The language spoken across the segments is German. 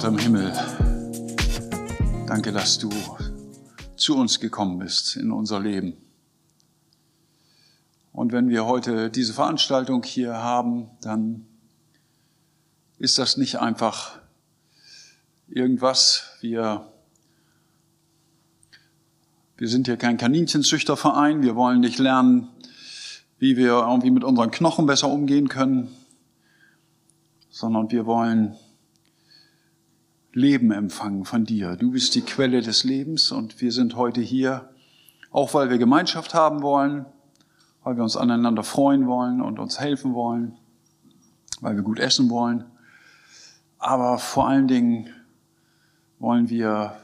Vater im Himmel, danke, dass du zu uns gekommen bist in unser Leben. Und wenn wir heute diese Veranstaltung hier haben, dann ist das nicht einfach irgendwas. Wir, wir sind hier kein Kaninchenzüchterverein. Wir wollen nicht lernen, wie wir irgendwie mit unseren Knochen besser umgehen können, sondern wir wollen Leben empfangen von dir. Du bist die Quelle des Lebens und wir sind heute hier, auch weil wir Gemeinschaft haben wollen, weil wir uns aneinander freuen wollen und uns helfen wollen, weil wir gut essen wollen. Aber vor allen Dingen wollen wir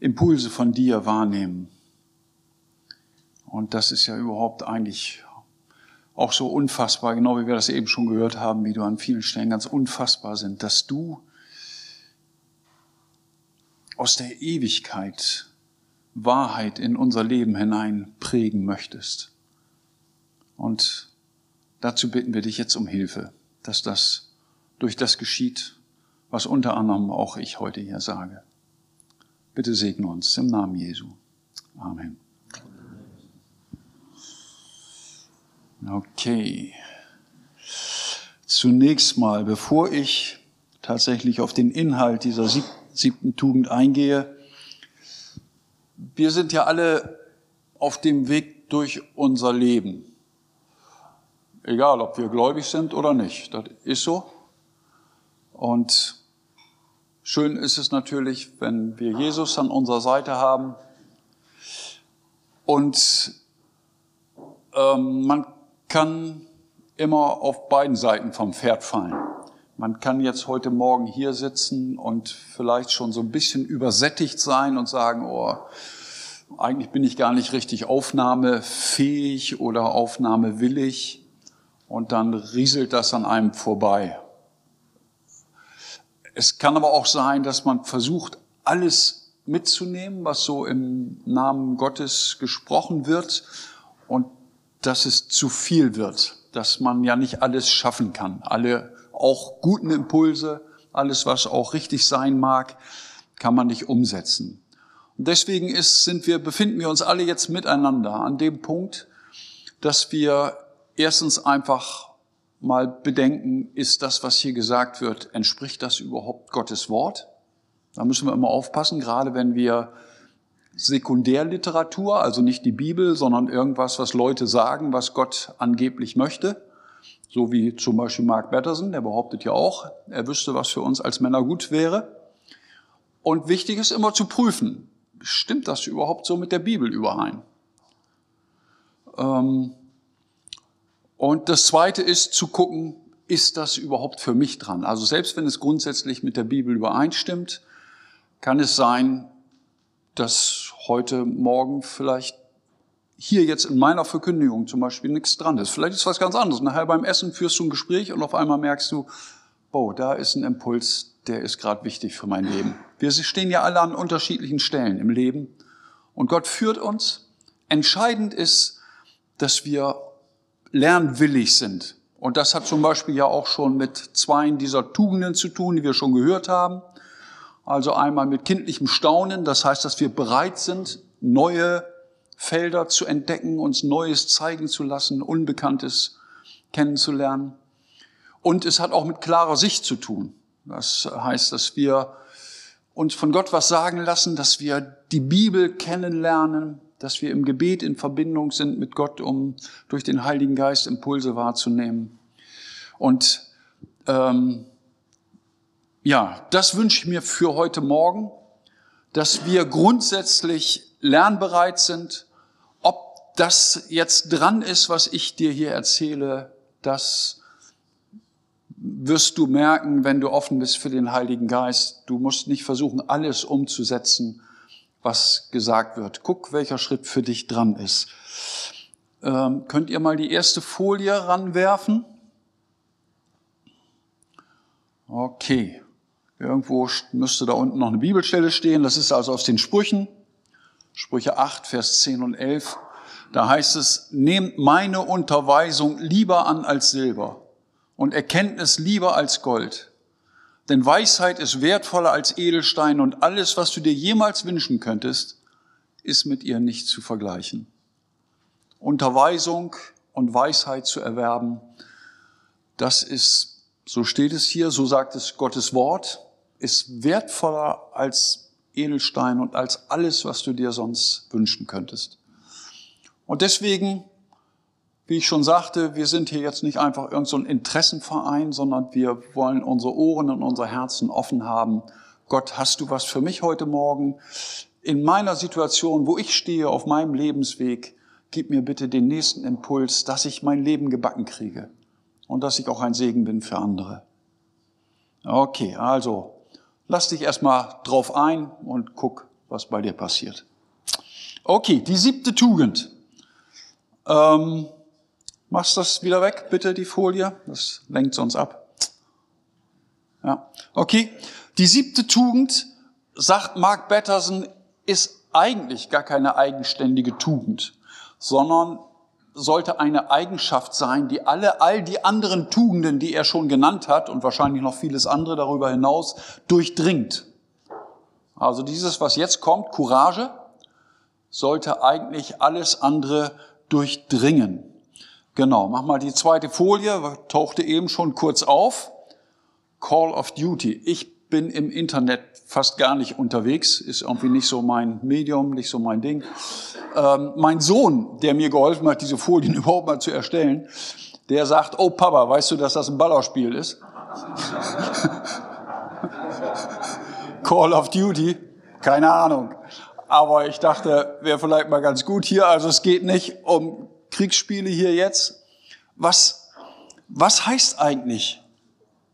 Impulse von dir wahrnehmen. Und das ist ja überhaupt eigentlich auch so unfassbar, genau wie wir das eben schon gehört haben, wie du an vielen Stellen ganz unfassbar sind, dass du aus der Ewigkeit Wahrheit in unser Leben hinein prägen möchtest. Und dazu bitten wir dich jetzt um Hilfe, dass das durch das geschieht, was unter anderem auch ich heute hier sage. Bitte segne uns im Namen Jesu. Amen. Okay. Zunächst mal, bevor ich tatsächlich auf den Inhalt dieser siebten Tugend eingehe, wir sind ja alle auf dem Weg durch unser Leben. Egal, ob wir gläubig sind oder nicht. Das ist so. Und schön ist es natürlich, wenn wir Jesus an unserer Seite haben. Und ähm, man kann immer auf beiden Seiten vom Pferd fallen. Man kann jetzt heute Morgen hier sitzen und vielleicht schon so ein bisschen übersättigt sein und sagen, oh, eigentlich bin ich gar nicht richtig aufnahmefähig oder aufnahmewillig. Und dann rieselt das an einem vorbei. Es kann aber auch sein, dass man versucht, alles mitzunehmen, was so im Namen Gottes gesprochen wird und dass es zu viel wird, dass man ja nicht alles schaffen kann. Alle auch guten Impulse, alles was auch richtig sein mag, kann man nicht umsetzen. Und deswegen ist, sind wir, befinden wir uns alle jetzt miteinander an dem Punkt, dass wir erstens einfach mal bedenken, ist das, was hier gesagt wird, entspricht das überhaupt Gottes Wort? Da müssen wir immer aufpassen, gerade wenn wir Sekundärliteratur, also nicht die Bibel, sondern irgendwas, was Leute sagen, was Gott angeblich möchte. So wie zum Beispiel Mark Batterson, der behauptet ja auch, er wüsste, was für uns als Männer gut wäre. Und wichtig ist immer zu prüfen, stimmt das überhaupt so mit der Bibel überein? Ähm, und das Zweite ist zu gucken, ist das überhaupt für mich dran? Also selbst wenn es grundsätzlich mit der Bibel übereinstimmt, kann es sein, dass heute Morgen vielleicht hier jetzt in meiner Verkündigung zum Beispiel nichts dran ist. Vielleicht ist was ganz anderes. Nachher beim Essen führst du ein Gespräch und auf einmal merkst du, oh, da ist ein Impuls, der ist gerade wichtig für mein Leben. Wir stehen ja alle an unterschiedlichen Stellen im Leben und Gott führt uns. Entscheidend ist, dass wir lernwillig sind. Und das hat zum Beispiel ja auch schon mit zwei dieser Tugenden zu tun, die wir schon gehört haben. Also einmal mit kindlichem Staunen, das heißt, dass wir bereit sind, neue Felder zu entdecken, uns Neues zeigen zu lassen, Unbekanntes kennenzulernen. Und es hat auch mit klarer Sicht zu tun. Das heißt, dass wir uns von Gott was sagen lassen, dass wir die Bibel kennenlernen, dass wir im Gebet in Verbindung sind mit Gott, um durch den Heiligen Geist Impulse wahrzunehmen. Und ähm, ja, das wünsche ich mir für heute Morgen, dass wir grundsätzlich lernbereit sind. Das jetzt dran ist, was ich dir hier erzähle, das wirst du merken, wenn du offen bist für den Heiligen Geist. Du musst nicht versuchen, alles umzusetzen, was gesagt wird. Guck, welcher Schritt für dich dran ist. Ähm, könnt ihr mal die erste Folie ranwerfen? Okay. Irgendwo müsste da unten noch eine Bibelstelle stehen. Das ist also aus den Sprüchen. Sprüche 8, Vers 10 und 11. Da heißt es, nehmt meine Unterweisung lieber an als Silber und Erkenntnis lieber als Gold. Denn Weisheit ist wertvoller als Edelstein und alles, was du dir jemals wünschen könntest, ist mit ihr nicht zu vergleichen. Unterweisung und Weisheit zu erwerben, das ist, so steht es hier, so sagt es Gottes Wort, ist wertvoller als Edelstein und als alles, was du dir sonst wünschen könntest. Und deswegen, wie ich schon sagte, wir sind hier jetzt nicht einfach irgendein so Interessenverein, sondern wir wollen unsere Ohren und unsere Herzen offen haben. Gott, hast du was für mich heute Morgen? In meiner Situation, wo ich stehe, auf meinem Lebensweg, gib mir bitte den nächsten Impuls, dass ich mein Leben gebacken kriege und dass ich auch ein Segen bin für andere. Okay, also lass dich erstmal drauf ein und guck, was bei dir passiert. Okay, die siebte Tugend. Ähm, machst das wieder weg, bitte, die Folie? Das lenkt sonst ab. Ja, okay. Die siebte Tugend, sagt Mark Batterson, ist eigentlich gar keine eigenständige Tugend, sondern sollte eine Eigenschaft sein, die alle, all die anderen Tugenden, die er schon genannt hat und wahrscheinlich noch vieles andere darüber hinaus, durchdringt. Also dieses, was jetzt kommt, Courage, sollte eigentlich alles andere durchdringen. Genau, mach mal die zweite Folie, tauchte eben schon kurz auf. Call of Duty. Ich bin im Internet fast gar nicht unterwegs, ist irgendwie nicht so mein Medium, nicht so mein Ding. Ähm, mein Sohn, der mir geholfen hat, diese Folien überhaupt mal zu erstellen, der sagt, oh Papa, weißt du, dass das ein Ballerspiel ist? Call of Duty? Keine Ahnung. Aber ich dachte, wäre vielleicht mal ganz gut hier. Also es geht nicht um Kriegsspiele hier jetzt. Was, was heißt eigentlich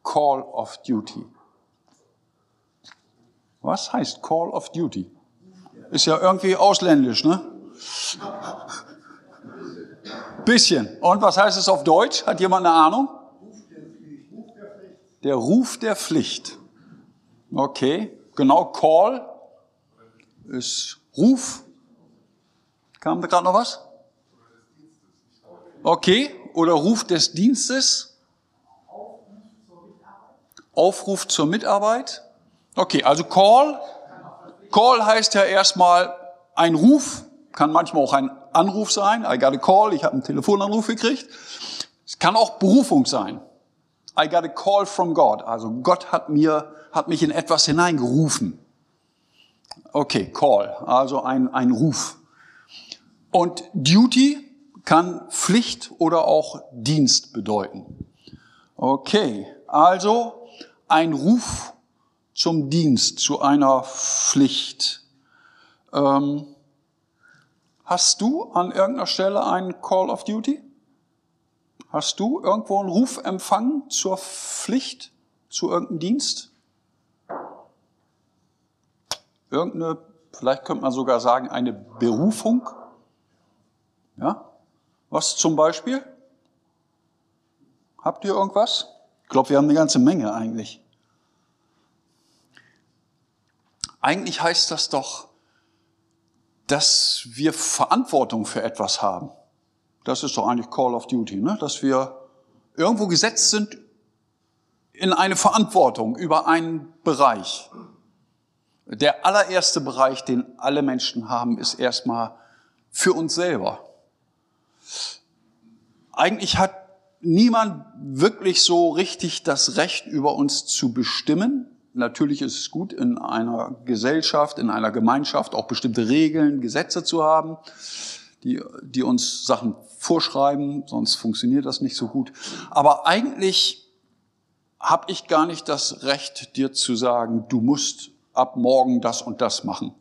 Call of Duty? Was heißt Call of Duty? Ist ja irgendwie ausländisch, ne? Bisschen. Und was heißt es auf Deutsch? Hat jemand eine Ahnung? Der Ruf der Pflicht. Okay, genau, Call ist Ruf. Kam da gerade noch was? Okay, oder Ruf des Dienstes. Aufruf zur Mitarbeit. Okay, also Call. Call heißt ja erstmal ein Ruf, kann manchmal auch ein Anruf sein. I got a call, ich habe einen Telefonanruf gekriegt. Es kann auch Berufung sein. I got a call from God. Also Gott hat mir, hat mich in etwas hineingerufen. Okay, call, also ein, ein Ruf. Und Duty kann Pflicht oder auch Dienst bedeuten. Okay, also ein Ruf zum Dienst, zu einer Pflicht. Ähm, hast du an irgendeiner Stelle einen Call of Duty? Hast du irgendwo einen Ruf empfangen zur Pflicht, zu irgendeinem Dienst? Irgendeine, vielleicht könnte man sogar sagen, eine Berufung? Ja? Was zum Beispiel? Habt ihr irgendwas? Ich glaube, wir haben eine ganze Menge eigentlich. Eigentlich heißt das doch, dass wir Verantwortung für etwas haben. Das ist doch eigentlich Call of Duty, ne? dass wir irgendwo gesetzt sind in eine Verantwortung über einen Bereich. Der allererste Bereich, den alle Menschen haben, ist erstmal für uns selber. Eigentlich hat niemand wirklich so richtig das Recht über uns zu bestimmen. Natürlich ist es gut, in einer Gesellschaft, in einer Gemeinschaft auch bestimmte Regeln, Gesetze zu haben, die, die uns Sachen vorschreiben, sonst funktioniert das nicht so gut. Aber eigentlich habe ich gar nicht das Recht, dir zu sagen, du musst ab morgen das und das machen.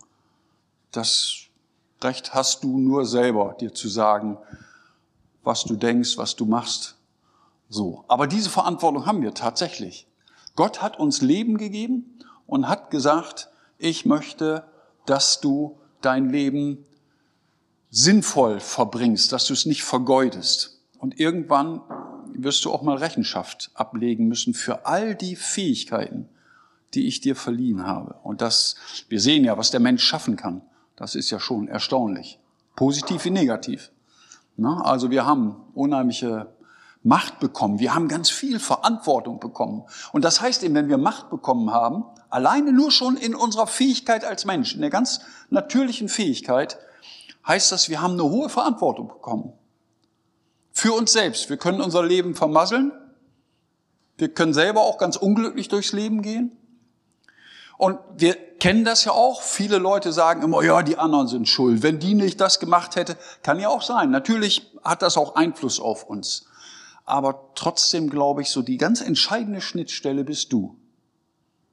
Das Recht hast du nur selber, dir zu sagen, was du denkst, was du machst. So. Aber diese Verantwortung haben wir tatsächlich. Gott hat uns Leben gegeben und hat gesagt, ich möchte, dass du dein Leben sinnvoll verbringst, dass du es nicht vergeudest. Und irgendwann wirst du auch mal Rechenschaft ablegen müssen für all die Fähigkeiten, die ich dir verliehen habe. Und das, wir sehen ja, was der Mensch schaffen kann. Das ist ja schon erstaunlich. Positiv wie negativ. Na, also wir haben unheimliche Macht bekommen. Wir haben ganz viel Verantwortung bekommen. Und das heißt eben, wenn wir Macht bekommen haben, alleine nur schon in unserer Fähigkeit als Mensch, in der ganz natürlichen Fähigkeit, heißt das, wir haben eine hohe Verantwortung bekommen. Für uns selbst. Wir können unser Leben vermasseln. Wir können selber auch ganz unglücklich durchs Leben gehen. Und wir kennen das ja auch. Viele Leute sagen immer, ja, die anderen sind schuld. Wenn die nicht das gemacht hätte, kann ja auch sein. Natürlich hat das auch Einfluss auf uns. Aber trotzdem glaube ich, so die ganz entscheidende Schnittstelle bist du.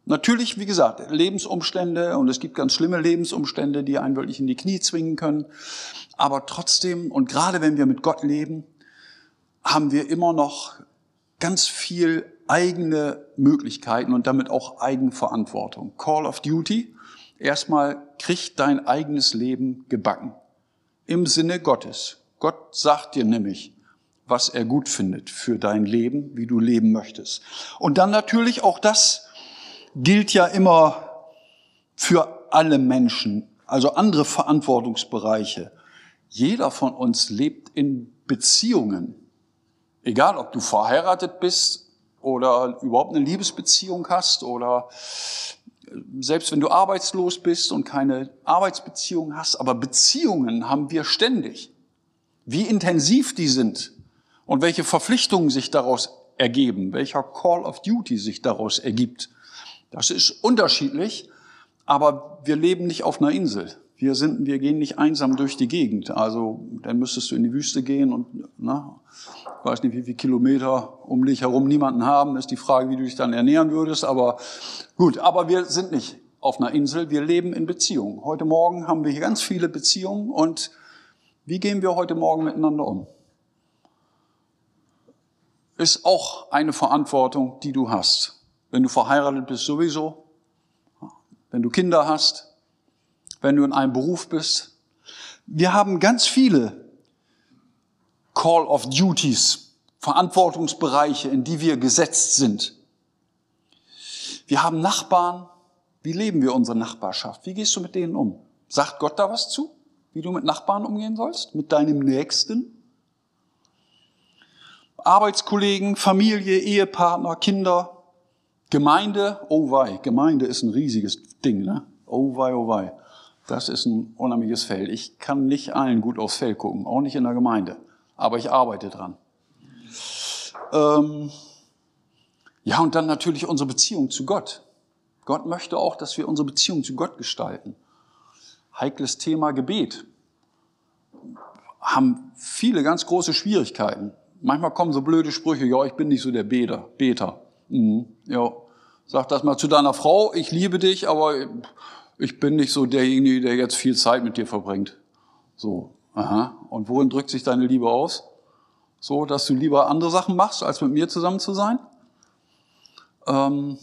Natürlich, wie gesagt, Lebensumstände und es gibt ganz schlimme Lebensumstände, die einen wirklich in die Knie zwingen können. Aber trotzdem, und gerade wenn wir mit Gott leben, haben wir immer noch ganz viel eigene Möglichkeiten und damit auch Eigenverantwortung. Call of Duty. Erstmal kriegt dein eigenes Leben gebacken. Im Sinne Gottes. Gott sagt dir nämlich, was er gut findet für dein Leben, wie du leben möchtest. Und dann natürlich auch das gilt ja immer für alle Menschen, also andere Verantwortungsbereiche. Jeder von uns lebt in Beziehungen. Egal, ob du verheiratet bist oder überhaupt eine Liebesbeziehung hast oder selbst wenn du arbeitslos bist und keine Arbeitsbeziehung hast, aber Beziehungen haben wir ständig. Wie intensiv die sind und welche Verpflichtungen sich daraus ergeben, welcher Call of Duty sich daraus ergibt, das ist unterschiedlich, aber wir leben nicht auf einer Insel. Wir sind, wir gehen nicht einsam durch die Gegend. Also, dann müsstest du in die Wüste gehen und, na, ich weiß nicht, wie viele Kilometer um dich herum niemanden haben. Ist die Frage, wie du dich dann ernähren würdest. Aber gut, aber wir sind nicht auf einer Insel. Wir leben in Beziehungen. Heute Morgen haben wir hier ganz viele Beziehungen. Und wie gehen wir heute Morgen miteinander um? Ist auch eine Verantwortung, die du hast. Wenn du verheiratet bist, sowieso. Wenn du Kinder hast, wenn du in einem Beruf bist. Wir haben ganz viele Call of Duties, Verantwortungsbereiche, in die wir gesetzt sind. Wir haben Nachbarn. Wie leben wir unsere Nachbarschaft? Wie gehst du mit denen um? Sagt Gott da was zu? Wie du mit Nachbarn umgehen sollst? Mit deinem Nächsten? Arbeitskollegen, Familie, Ehepartner, Kinder, Gemeinde. Oh wei, Gemeinde ist ein riesiges Ding, ne? Oh wei, oh wei. Das ist ein unheimliches Feld. Ich kann nicht allen gut aufs Feld gucken, auch nicht in der Gemeinde. Aber ich arbeite dran. Ähm ja, und dann natürlich unsere Beziehung zu Gott. Gott möchte auch, dass wir unsere Beziehung zu Gott gestalten. Heikles Thema Gebet. Haben viele ganz große Schwierigkeiten. Manchmal kommen so blöde Sprüche, ja, ich bin nicht so der Beter. Beter. Mhm, ja, sag das mal zu deiner Frau, ich liebe dich, aber ich bin nicht so derjenige, der jetzt viel Zeit mit dir verbringt. So, aha. Und worin drückt sich deine Liebe aus? So, dass du lieber andere Sachen machst, als mit mir zusammen zu sein? Ähm,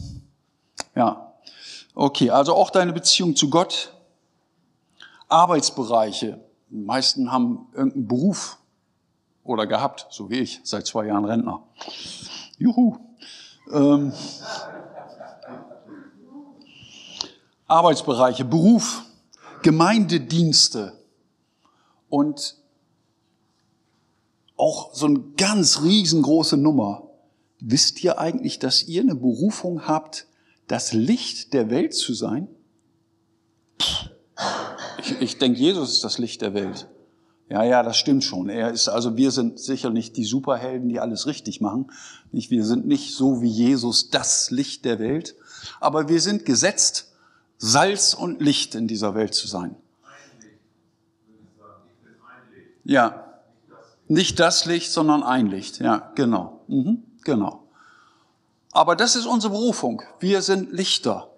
ja. Okay, also auch deine Beziehung zu Gott. Arbeitsbereiche. Die meisten haben irgendeinen Beruf oder gehabt, so wie ich, seit zwei Jahren Rentner. Juhu. Ähm, Arbeitsbereiche, Beruf, Gemeindedienste und auch so eine ganz riesengroße Nummer. Wisst ihr eigentlich, dass ihr eine Berufung habt, das Licht der Welt zu sein? Ich, ich denke, Jesus ist das Licht der Welt. Ja, ja, das stimmt schon. Er ist, also wir sind sicher nicht die Superhelden, die alles richtig machen. Wir sind nicht so wie Jesus das Licht der Welt. Aber wir sind gesetzt, Salz und Licht in dieser Welt zu sein. Ja, nicht das Licht, sondern ein Licht. Ja, genau. Mhm, genau. Aber das ist unsere Berufung. Wir sind Lichter.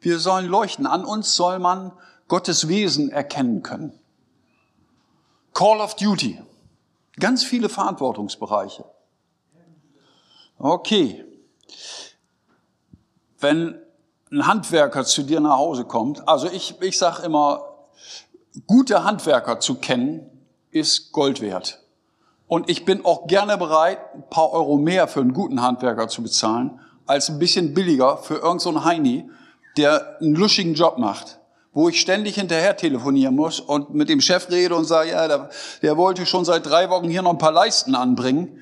Wir sollen leuchten. An uns soll man Gottes Wesen erkennen können. Call of Duty. Ganz viele Verantwortungsbereiche. Okay. Wenn ein Handwerker zu dir nach Hause kommt, also ich, ich sage immer, gute Handwerker zu kennen, ist Gold wert. Und ich bin auch gerne bereit, ein paar Euro mehr für einen guten Handwerker zu bezahlen, als ein bisschen billiger für irgendeinen so Heini, der einen luschigen Job macht, wo ich ständig hinterher telefonieren muss und mit dem Chef rede und sage, ja, der, der wollte schon seit drei Wochen hier noch ein paar Leisten anbringen.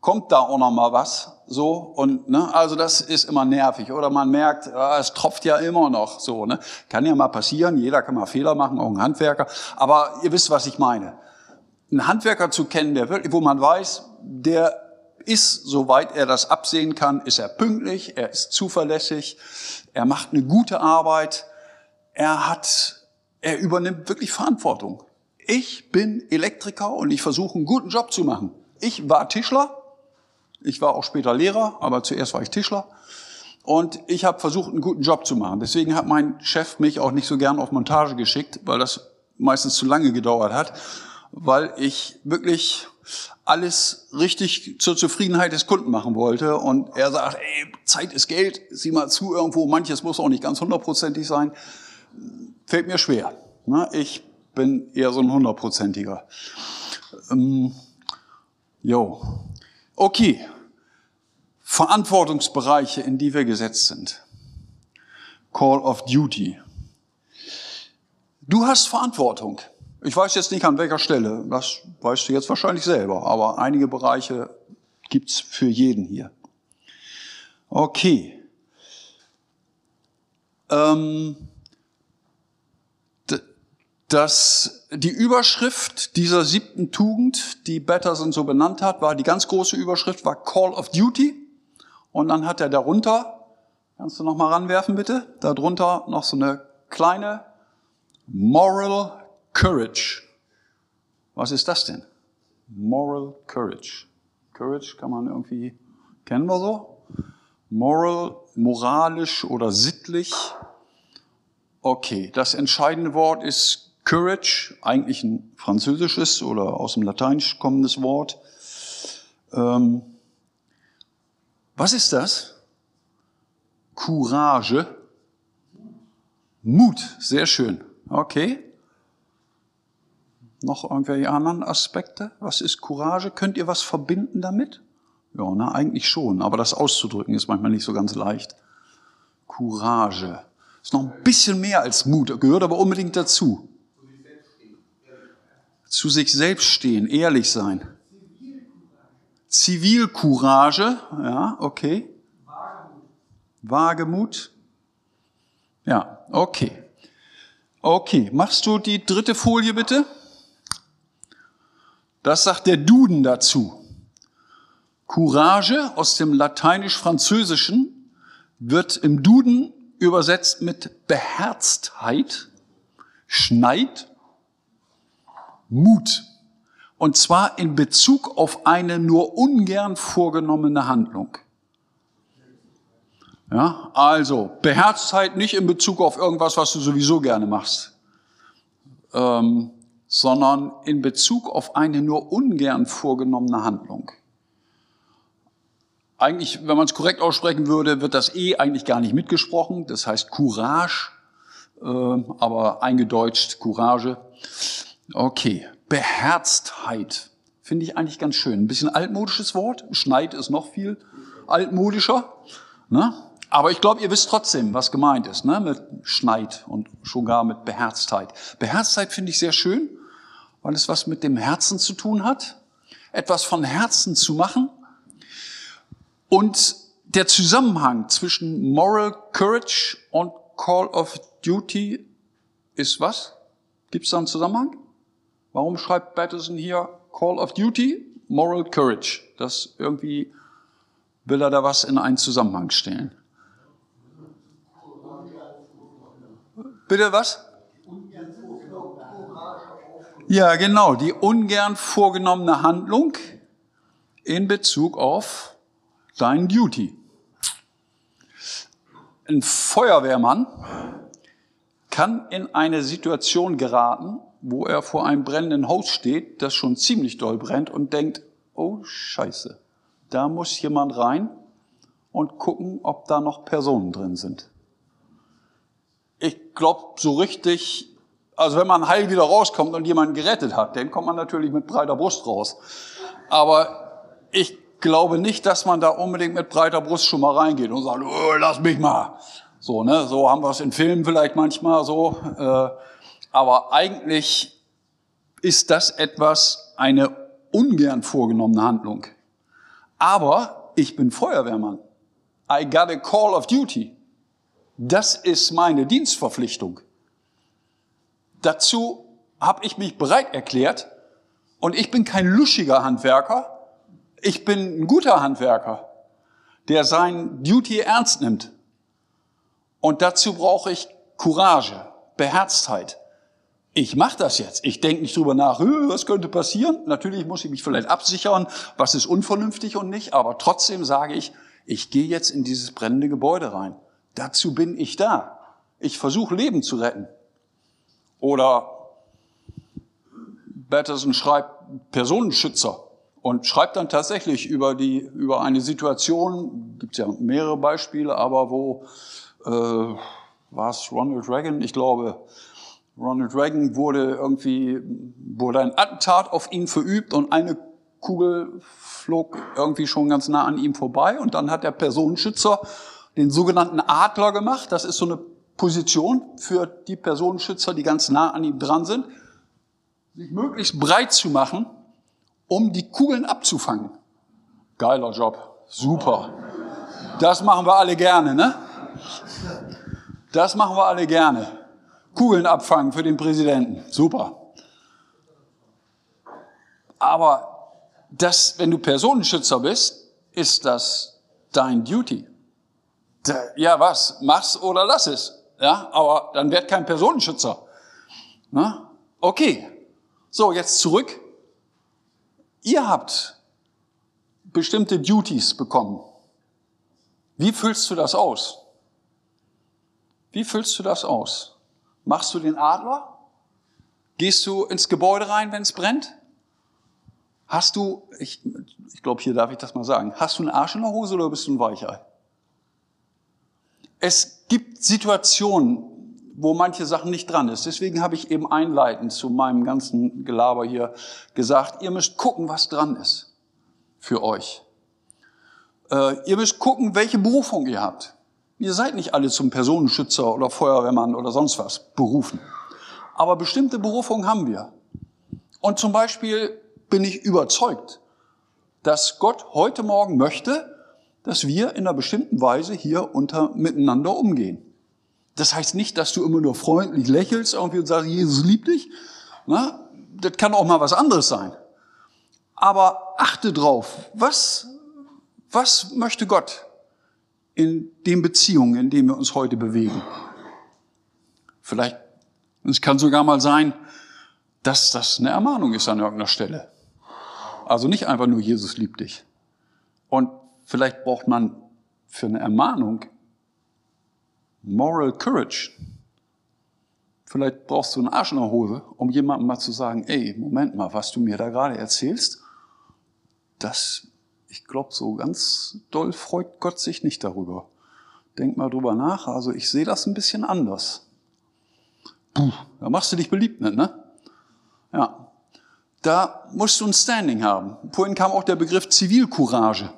kommt da auch noch mal was so und ne, also das ist immer nervig oder man merkt, ah, es tropft ja immer noch so, ne? Kann ja mal passieren, jeder kann mal Fehler machen, auch ein Handwerker, aber ihr wisst, was ich meine. Einen Handwerker zu kennen, der wirklich, wo man weiß, der ist, soweit er das absehen kann, ist er pünktlich, er ist zuverlässig, er macht eine gute Arbeit, er hat, er übernimmt wirklich Verantwortung. Ich bin Elektriker und ich versuche einen guten Job zu machen. Ich war Tischler, ich war auch später Lehrer, aber zuerst war ich Tischler. Und ich habe versucht, einen guten Job zu machen. Deswegen hat mein Chef mich auch nicht so gern auf Montage geschickt, weil das meistens zu lange gedauert hat, weil ich wirklich alles richtig zur Zufriedenheit des Kunden machen wollte. Und er sagt, ey, Zeit ist Geld, sieh mal zu irgendwo, manches muss auch nicht ganz hundertprozentig sein. Fällt mir schwer. Ne? Ich bin eher so ein hundertprozentiger. Ähm, jo. Okay, Verantwortungsbereiche, in die wir gesetzt sind. Call of Duty. Du hast Verantwortung. Ich weiß jetzt nicht an welcher Stelle, das weißt du jetzt wahrscheinlich selber, aber einige Bereiche gibt's für jeden hier. Okay. Ähm, das, die Überschrift dieser siebten Tugend, die Batterson so benannt hat, war die ganz große Überschrift, war Call of Duty. Und dann hat er darunter, kannst du noch mal ranwerfen bitte, darunter noch so eine kleine Moral Courage. Was ist das denn? Moral Courage. Courage kann man irgendwie, kennen wir so? Moral, moralisch oder sittlich. Okay, das entscheidende Wort ist Courage, eigentlich ein französisches oder aus dem Lateinisch kommendes Wort. Ähm, was ist das? Courage. Mut, sehr schön. Okay. Noch irgendwelche anderen Aspekte? Was ist Courage? Könnt ihr was verbinden damit? Ja, na, eigentlich schon, aber das auszudrücken ist manchmal nicht so ganz leicht. Courage. Ist noch ein bisschen mehr als Mut, gehört aber unbedingt dazu. Zu sich selbst stehen, ehrlich sein. Zivilcourage, ja, okay. Wagemut. Ja, okay. Okay, machst du die dritte Folie bitte? Das sagt der Duden dazu. Courage aus dem lateinisch-französischen wird im Duden übersetzt mit Beherztheit, Schneid, Mut. Und zwar in Bezug auf eine nur ungern vorgenommene Handlung. Ja, also Beherztheit nicht in Bezug auf irgendwas, was du sowieso gerne machst, ähm, sondern in Bezug auf eine nur ungern vorgenommene Handlung. Eigentlich, wenn man es korrekt aussprechen würde, wird das E eigentlich gar nicht mitgesprochen. Das heißt Courage, äh, aber eingedeutscht Courage. Okay, Beherztheit. Finde ich eigentlich ganz schön. Ein bisschen altmodisches Wort. Schneid ist noch viel altmodischer. Ne? Aber ich glaube, ihr wisst trotzdem, was gemeint ist, ne? mit Schneid und schon gar mit Beherztheit. Beherztheit finde ich sehr schön, weil es was mit dem Herzen zu tun hat. Etwas von Herzen zu machen. Und der Zusammenhang zwischen Moral Courage und Call of Duty ist was? Gibt es da einen Zusammenhang? Warum schreibt Patterson hier Call of Duty, Moral Courage? Das irgendwie will er da was in einen Zusammenhang stellen. Bitte was? Ja, genau, die ungern vorgenommene Handlung in Bezug auf dein Duty. Ein Feuerwehrmann kann in eine Situation geraten, wo er vor einem brennenden Haus steht, das schon ziemlich doll brennt und denkt, oh Scheiße, da muss jemand rein und gucken, ob da noch Personen drin sind. Ich glaube, so richtig, also wenn man heil wieder rauskommt und jemanden gerettet hat, dann kommt man natürlich mit breiter Brust raus. Aber ich glaube nicht, dass man da unbedingt mit breiter Brust schon mal reingeht und sagt, oh, lass mich mal. So, ne, so haben wir es in Filmen vielleicht manchmal so. Äh, aber eigentlich ist das etwas, eine ungern vorgenommene Handlung. Aber ich bin Feuerwehrmann. I got a call of duty. Das ist meine Dienstverpflichtung. Dazu habe ich mich bereit erklärt und ich bin kein luschiger Handwerker, ich bin ein guter Handwerker, der sein Duty ernst nimmt. Und dazu brauche ich Courage, Beherztheit. Ich mache das jetzt. Ich denke nicht drüber nach, was könnte passieren. Natürlich muss ich mich vielleicht absichern, was ist unvernünftig und nicht, aber trotzdem sage ich, ich gehe jetzt in dieses brennende Gebäude rein. Dazu bin ich da. Ich versuche Leben zu retten. Oder Batterson schreibt Personenschützer und schreibt dann tatsächlich über die über eine Situation, gibt ja mehrere Beispiele, aber wo äh, war es Ronald Reagan, ich glaube, Ronald Reagan wurde irgendwie wurde ein Attentat auf ihn verübt und eine Kugel flog irgendwie schon ganz nah an ihm vorbei und dann hat der Personenschützer den sogenannten Adler gemacht. Das ist so eine Position für die Personenschützer, die ganz nah an ihm dran sind, sich möglichst breit zu machen, um die Kugeln abzufangen. Geiler Job, super. Das machen wir alle gerne, ne? Das machen wir alle gerne. Kugeln abfangen für den Präsidenten, super. Aber das, wenn du Personenschützer bist, ist das dein Duty. Ja, was? Mach's oder lass es. Ja, aber dann werd kein Personenschützer. Na? Okay. So, jetzt zurück. Ihr habt bestimmte Duties bekommen. Wie füllst du das aus? Wie füllst du das aus? Machst du den Adler? Gehst du ins Gebäude rein, wenn es brennt? Hast du, ich, ich glaube, hier darf ich das mal sagen, hast du einen Arsch in der Hose oder bist du ein Weichei? Es gibt Situationen, wo manche Sachen nicht dran ist. Deswegen habe ich eben einleitend zu meinem ganzen Gelaber hier gesagt, ihr müsst gucken, was dran ist für euch. Äh, ihr müsst gucken, welche Berufung ihr habt. Ihr seid nicht alle zum Personenschützer oder Feuerwehrmann oder sonst was berufen. Aber bestimmte Berufungen haben wir. Und zum Beispiel bin ich überzeugt, dass Gott heute Morgen möchte, dass wir in einer bestimmten Weise hier unter miteinander umgehen. Das heißt nicht, dass du immer nur freundlich lächelst irgendwie und sagst, Jesus liebt dich. Na, das kann auch mal was anderes sein. Aber achte drauf, was, was möchte Gott in den Beziehungen, in denen wir uns heute bewegen? Vielleicht, es kann sogar mal sein, dass das eine Ermahnung ist an irgendeiner Stelle. Also nicht einfach nur Jesus liebt dich. Und vielleicht braucht man für eine Ermahnung Moral Courage. Vielleicht brauchst du einen Arsch in der Hose, um jemandem mal zu sagen, ey, Moment mal, was du mir da gerade erzählst, das, ich glaube, so ganz doll freut Gott sich nicht darüber. Denk mal drüber nach, also ich sehe das ein bisschen anders. Puh, da machst du dich beliebt nicht, ne? Ja. Da musst du ein Standing haben. Vorhin kam auch der Begriff Zivilcourage.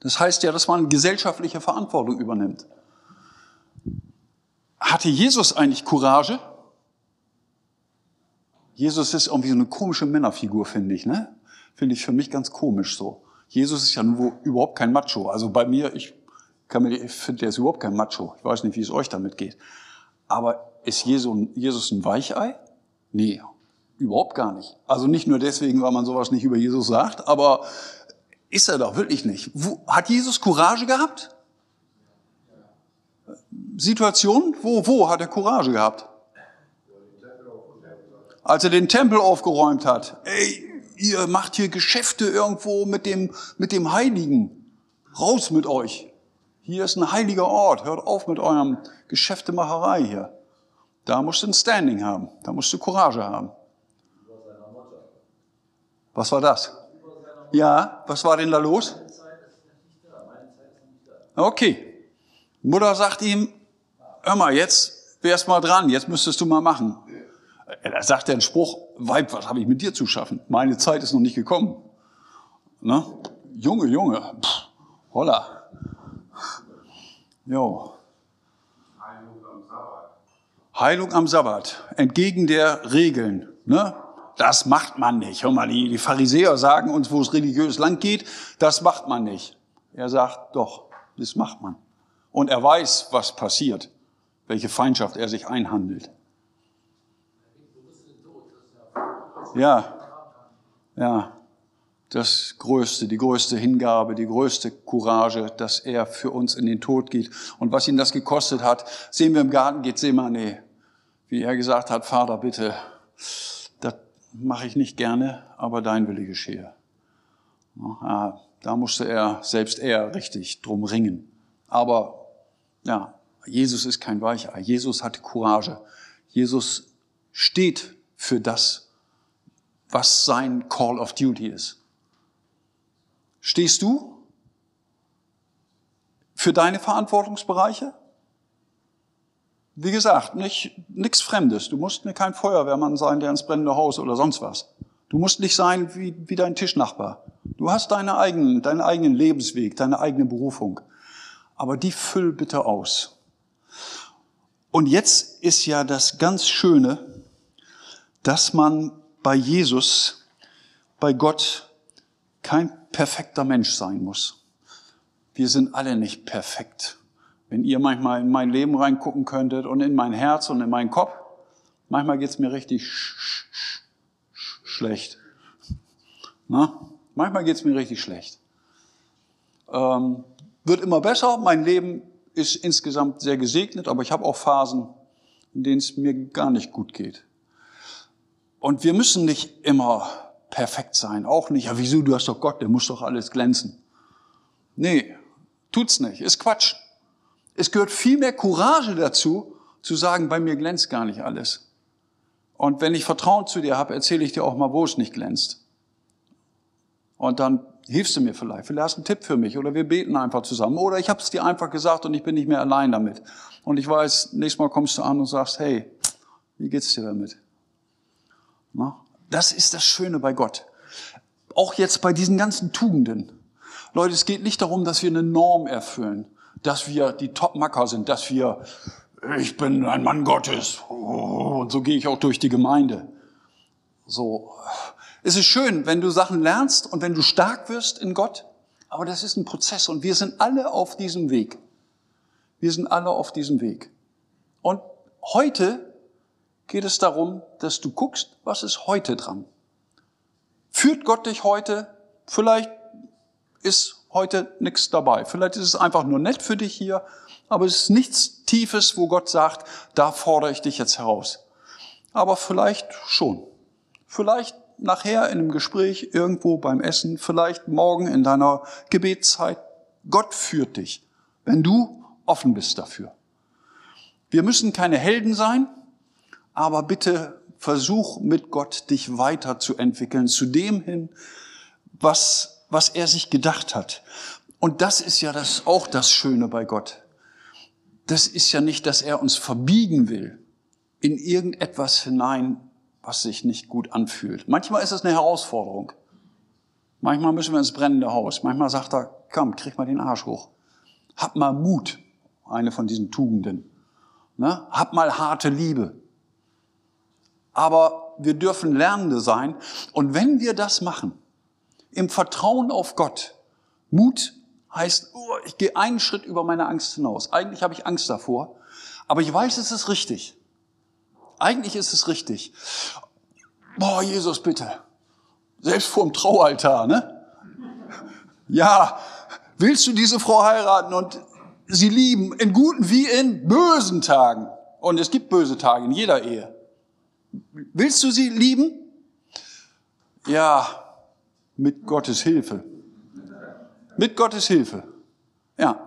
Das heißt ja, dass man gesellschaftliche Verantwortung übernimmt. Hatte Jesus eigentlich Courage? Jesus ist irgendwie so eine komische Männerfigur, finde ich, ne? Finde ich für mich ganz komisch so. Jesus ist ja nur überhaupt kein Macho. Also bei mir, ich kann mir, ich finde, der ist überhaupt kein Macho. Ich weiß nicht, wie es euch damit geht. Aber ist Jesus ein Weichei? Nee, überhaupt gar nicht. Also nicht nur deswegen, weil man sowas nicht über Jesus sagt, aber ist er doch wirklich nicht. Wo, hat Jesus Courage gehabt? Situationen? Wo, wo hat er Courage gehabt? Als er den Tempel aufgeräumt hat. Ey, ihr macht hier Geschäfte irgendwo mit dem, mit dem Heiligen. Raus mit euch. Hier ist ein heiliger Ort. Hört auf mit eurem Geschäftemacherei hier. Da musst du ein Standing haben. Da musst du Courage haben. Was war das? Ja, was war denn da los? Okay. Mutter sagt ihm, hör mal, jetzt wär's mal dran, jetzt müsstest du mal machen. Da sagt er einen Spruch, Weib, was habe ich mit dir zu schaffen? Meine Zeit ist noch nicht gekommen. Ne? Junge, Junge, Pff, holla. Jo. Heilung am Sabbat. Entgegen der Regeln. Ne? das macht man nicht. Hör mal, die, die Pharisäer sagen uns, wo es religiös lang geht, das macht man nicht. Er sagt, doch, das macht man. Und er weiß, was passiert, welche Feindschaft er sich einhandelt. Ja, ja, das Größte, die größte Hingabe, die größte Courage, dass er für uns in den Tod geht. Und was ihn das gekostet hat, sehen wir im Garten Gethsemane, wie er gesagt hat, Vater, bitte, das mache ich nicht gerne, aber dein Wille geschehe. Ja, da musste er, selbst er, richtig drum ringen. Aber ja, Jesus ist kein Weichei. Jesus hatte Courage. Jesus steht für das, was sein Call of Duty ist. Stehst du für deine Verantwortungsbereiche? Wie gesagt, nicht nichts Fremdes. Du musst kein Feuerwehrmann sein, der ins brennende Haus oder sonst was. Du musst nicht sein wie, wie dein Tischnachbar. Du hast deine eigenen, deinen eigenen Lebensweg, deine eigene Berufung. Aber die füll bitte aus. Und jetzt ist ja das ganz Schöne, dass man bei Jesus, bei Gott kein perfekter Mensch sein muss. Wir sind alle nicht perfekt. Wenn ihr manchmal in mein Leben reingucken könntet und in mein Herz und in meinen Kopf, manchmal geht's mir richtig sch sch sch schlecht. Na? Manchmal geht's mir richtig schlecht. Ähm, wird immer besser. Mein Leben ist insgesamt sehr gesegnet, aber ich habe auch Phasen, in denen es mir gar nicht gut geht. Und wir müssen nicht immer perfekt sein. Auch nicht, ja wieso, du hast doch Gott, der muss doch alles glänzen. Nee, tut's nicht, ist Quatsch. Es gehört viel mehr Courage dazu, zu sagen, bei mir glänzt gar nicht alles. Und wenn ich Vertrauen zu dir habe, erzähle ich dir auch mal, wo es nicht glänzt. Und dann hilfst du mir vielleicht. Vielleicht hast du einen Tipp für mich oder wir beten einfach zusammen. Oder ich habe es dir einfach gesagt und ich bin nicht mehr allein damit. Und ich weiß, nächstes Mal kommst du an und sagst, hey, wie geht's dir damit? Na? Das ist das Schöne bei Gott. Auch jetzt bei diesen ganzen Tugenden. Leute, es geht nicht darum, dass wir eine Norm erfüllen, dass wir die Top-Macker sind, dass wir, ich bin ein Mann Gottes, und so gehe ich auch durch die Gemeinde. So. Es ist schön, wenn du Sachen lernst und wenn du stark wirst in Gott, aber das ist ein Prozess und wir sind alle auf diesem Weg. Wir sind alle auf diesem Weg. Und heute geht es darum, dass du guckst, was ist heute dran. Führt Gott dich heute? Vielleicht ist heute nichts dabei. Vielleicht ist es einfach nur nett für dich hier, aber es ist nichts Tiefes, wo Gott sagt, da fordere ich dich jetzt heraus. Aber vielleicht schon. Vielleicht nachher in einem Gespräch irgendwo beim Essen, vielleicht morgen in deiner Gebetszeit. Gott führt dich, wenn du offen bist dafür. Wir müssen keine Helden sein, aber bitte versuch mit Gott dich weiterzuentwickeln zu dem hin, was, was er sich gedacht hat. Und das ist ja das, auch das Schöne bei Gott. Das ist ja nicht, dass er uns verbiegen will in irgendetwas hinein, was sich nicht gut anfühlt. Manchmal ist es eine Herausforderung. Manchmal müssen wir ins brennende Haus. Manchmal sagt er, komm, krieg mal den Arsch hoch. Hab mal Mut, eine von diesen Tugenden. Ne? Hab mal harte Liebe aber wir dürfen Lernende sein. Und wenn wir das machen, im Vertrauen auf Gott, Mut heißt, oh, ich gehe einen Schritt über meine Angst hinaus. Eigentlich habe ich Angst davor, aber ich weiß, es ist richtig. Eigentlich ist es richtig. Boah, Jesus, bitte. Selbst vor dem Traualtar, ne? Ja, willst du diese Frau heiraten und sie lieben, in guten wie in bösen Tagen? Und es gibt böse Tage in jeder Ehe. Willst du sie lieben? Ja, mit Gottes Hilfe. Mit Gottes Hilfe. Ja.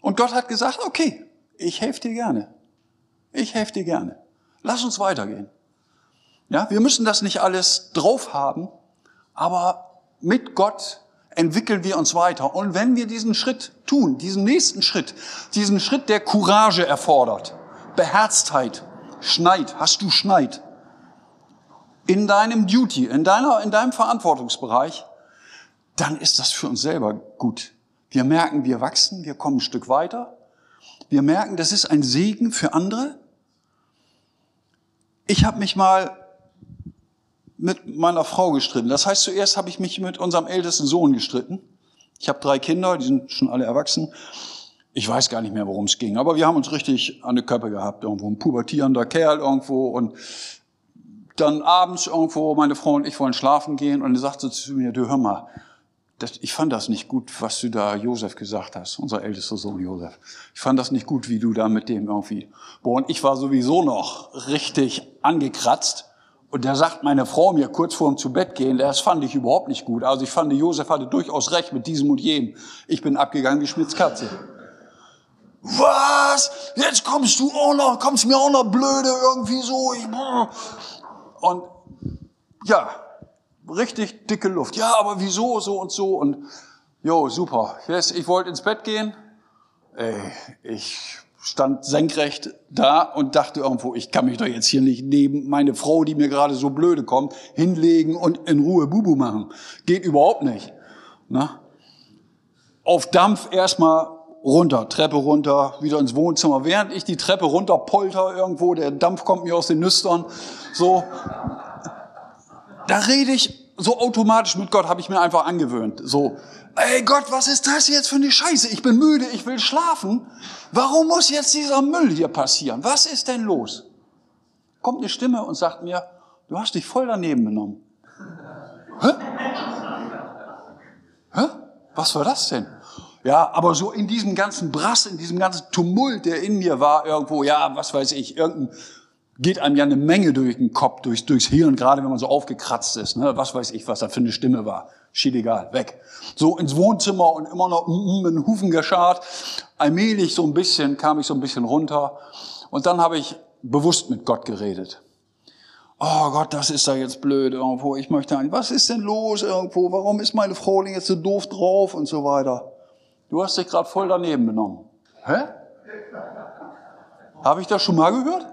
Und Gott hat gesagt, okay, ich helfe dir gerne. Ich helfe dir gerne. Lass uns weitergehen. Ja, wir müssen das nicht alles drauf haben, aber mit Gott entwickeln wir uns weiter. Und wenn wir diesen Schritt tun, diesen nächsten Schritt, diesen Schritt, der Courage erfordert, Beherztheit, Schneid, hast du Schneid, in deinem Duty, in, deiner, in deinem Verantwortungsbereich, dann ist das für uns selber gut. Wir merken, wir wachsen, wir kommen ein Stück weiter. Wir merken, das ist ein Segen für andere. Ich habe mich mal mit meiner Frau gestritten. Das heißt, zuerst habe ich mich mit unserem ältesten Sohn gestritten. Ich habe drei Kinder, die sind schon alle erwachsen. Ich weiß gar nicht mehr, worum es ging, aber wir haben uns richtig an die Köppe gehabt, irgendwo ein pubertierender Kerl irgendwo und dann abends irgendwo, meine Frau und ich wollen schlafen gehen und er sagte zu mir, du hör mal, das, ich fand das nicht gut, was du da Josef gesagt hast, unser ältester Sohn Josef. Ich fand das nicht gut, wie du da mit dem irgendwie. Boah, und ich war sowieso noch richtig angekratzt. Und da sagt meine Frau mir kurz vor dem zu Bett gehen, das fand ich überhaupt nicht gut. Also ich fand, Josef hatte durchaus recht mit diesem und jenem. Ich bin abgegangen wie Schmitz Katze. Was? Jetzt kommst du auch noch, kommst mir auch noch blöde irgendwie so. Ich, und ja, richtig dicke Luft. Ja, aber wieso so und so und jo, super. Yes, ich wollte ins Bett gehen. Ey, ich stand senkrecht da und dachte irgendwo, ich kann mich doch jetzt hier nicht neben meine Frau, die mir gerade so blöde kommt, hinlegen und in Ruhe Bubu machen. Geht überhaupt nicht. Na? Auf Dampf erstmal runter, Treppe runter, wieder ins Wohnzimmer. Während ich die Treppe runter polter irgendwo, der Dampf kommt mir aus den Nüstern, so. Da rede ich so automatisch mit Gott, habe ich mir einfach angewöhnt. So, ey Gott, was ist das jetzt für eine Scheiße? Ich bin müde, ich will schlafen. Warum muss jetzt dieser Müll hier passieren? Was ist denn los? Kommt eine Stimme und sagt mir, du hast dich voll daneben genommen. Hä? Hä? Was war das denn? Ja, aber so in diesem ganzen Brass, in diesem ganzen Tumult, der in mir war, irgendwo, ja, was weiß ich, irgendein geht einem ja eine Menge durch den Kopf, durch, durchs Hirn, gerade wenn man so aufgekratzt ist. Ne? Was weiß ich, was da für eine Stimme war. Schied egal, weg. So ins Wohnzimmer und immer noch mm, mit den Hufen geschart. Allmählich so ein bisschen, kam ich so ein bisschen runter. Und dann habe ich bewusst mit Gott geredet. Oh Gott, das ist da jetzt blöd irgendwo. Ich möchte eigentlich, was ist denn los irgendwo? Warum ist meine Frau denn jetzt so doof drauf und so weiter? Du hast dich gerade voll daneben genommen. Hä? Habe ich das schon mal gehört?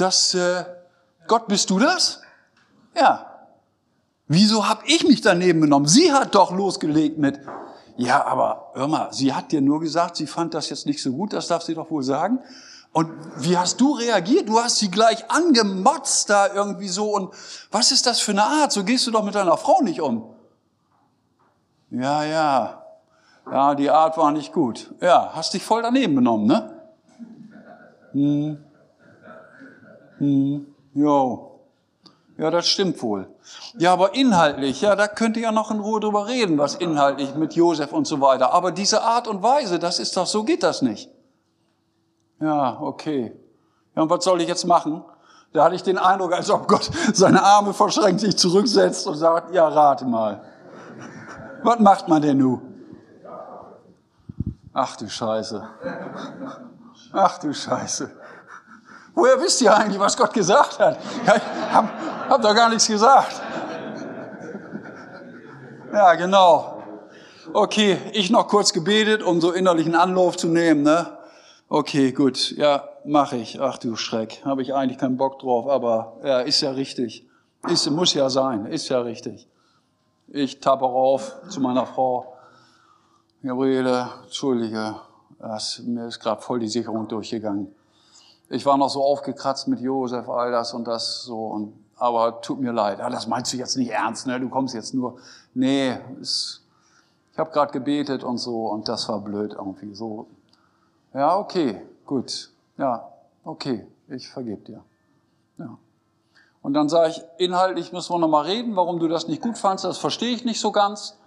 dass äh, Gott, bist du das? Ja. Wieso habe ich mich daneben genommen? Sie hat doch losgelegt mit, ja, aber hör mal, sie hat dir nur gesagt, sie fand das jetzt nicht so gut, das darf sie doch wohl sagen. Und wie hast du reagiert? Du hast sie gleich angemotzt da irgendwie so. Und was ist das für eine Art? So gehst du doch mit deiner Frau nicht um. Ja, ja. Ja, die Art war nicht gut. Ja, hast dich voll daneben genommen, ne? Hm. Hm, jo. Ja, das stimmt wohl. Ja, aber inhaltlich, ja, da könnt ihr ja noch in Ruhe drüber reden, was inhaltlich mit Josef und so weiter. Aber diese Art und Weise, das ist doch, so geht das nicht. Ja, okay. Ja, und was soll ich jetzt machen? Da hatte ich den Eindruck, als ob Gott seine Arme verschränkt sich zurücksetzt und sagt, ja, rate mal. Was macht man denn nun? Ach du Scheiße. Ach du Scheiße. Woher wisst ihr eigentlich, was Gott gesagt hat? Ich hab, hab doch gar nichts gesagt. Ja, genau. Okay, ich noch kurz gebetet, um so innerlichen Anlauf zu nehmen, ne? Okay, gut. Ja, mache ich. Ach du Schreck, habe ich eigentlich keinen Bock drauf, aber ja, ist ja richtig. Ist, muss ja sein, ist ja richtig. Ich tappe auf zu meiner Frau. Gabriele, entschuldige, das, mir ist gerade voll die Sicherung durchgegangen ich war noch so aufgekratzt mit Josef, all das und das so. Und, aber tut mir leid. Ja, das meinst du jetzt nicht ernst, ne? Du kommst jetzt nur. Nee, es, ich habe gerade gebetet und so und das war blöd irgendwie so. Ja, okay, gut. Ja, okay, ich vergebe dir. Ja. Und dann sage ich, inhaltlich müssen wir nochmal reden, warum du das nicht gut fandst, das verstehe ich nicht so ganz.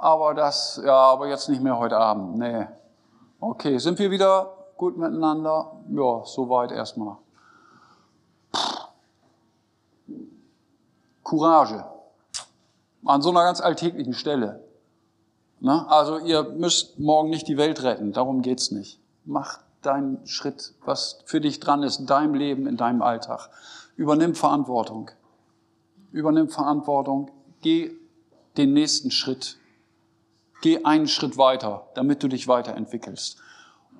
Aber das, ja, aber jetzt nicht mehr heute Abend. Nee. Okay, sind wir wieder gut miteinander? Ja, soweit erstmal. Courage. An so einer ganz alltäglichen Stelle. Na, also ihr müsst morgen nicht die Welt retten, darum geht's nicht. Mach deinen Schritt, was für dich dran ist, in deinem Leben, in deinem Alltag. Übernimm Verantwortung. Übernimm Verantwortung. Geh den nächsten Schritt. Geh einen Schritt weiter, damit du dich weiterentwickelst.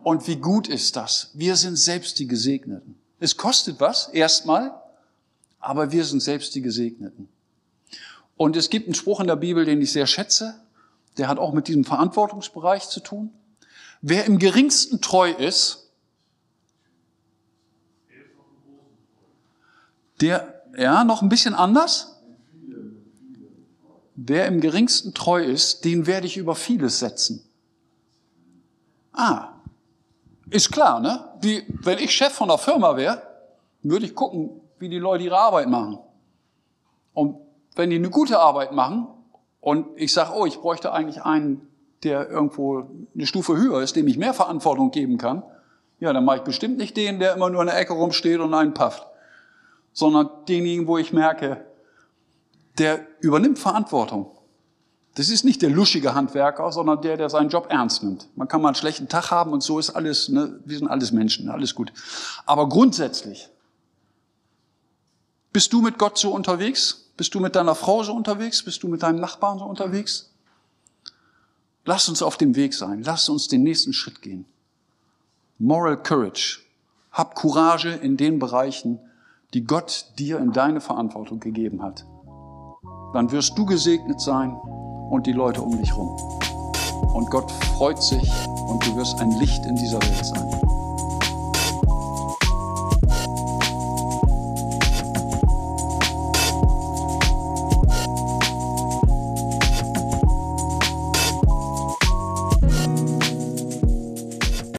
Und wie gut ist das? Wir sind selbst die Gesegneten. Es kostet was, erstmal, aber wir sind selbst die Gesegneten. Und es gibt einen Spruch in der Bibel, den ich sehr schätze, der hat auch mit diesem Verantwortungsbereich zu tun. Wer im geringsten treu ist, der Ja, noch ein bisschen anders. Wer im geringsten treu ist, den werde ich über vieles setzen. Ah, ist klar, ne? Wie, wenn ich Chef von einer Firma wäre, würde ich gucken, wie die Leute ihre Arbeit machen. Und wenn die eine gute Arbeit machen und ich sage, oh, ich bräuchte eigentlich einen, der irgendwo eine Stufe höher ist, dem ich mehr Verantwortung geben kann, ja, dann mache ich bestimmt nicht den, der immer nur in der Ecke rumsteht und einen pafft, sondern denjenigen, wo ich merke, der übernimmt Verantwortung. Das ist nicht der luschige Handwerker, sondern der, der seinen Job ernst nimmt. Man kann mal einen schlechten Tag haben und so ist alles, ne? wir sind alles Menschen, alles gut. Aber grundsätzlich, bist du mit Gott so unterwegs? Bist du mit deiner Frau so unterwegs? Bist du mit deinem Nachbarn so unterwegs? Lass uns auf dem Weg sein. Lass uns den nächsten Schritt gehen. Moral Courage. Hab Courage in den Bereichen, die Gott dir in deine Verantwortung gegeben hat. Dann wirst du gesegnet sein und die Leute um dich herum. Und Gott freut sich und du wirst ein Licht in dieser Welt sein.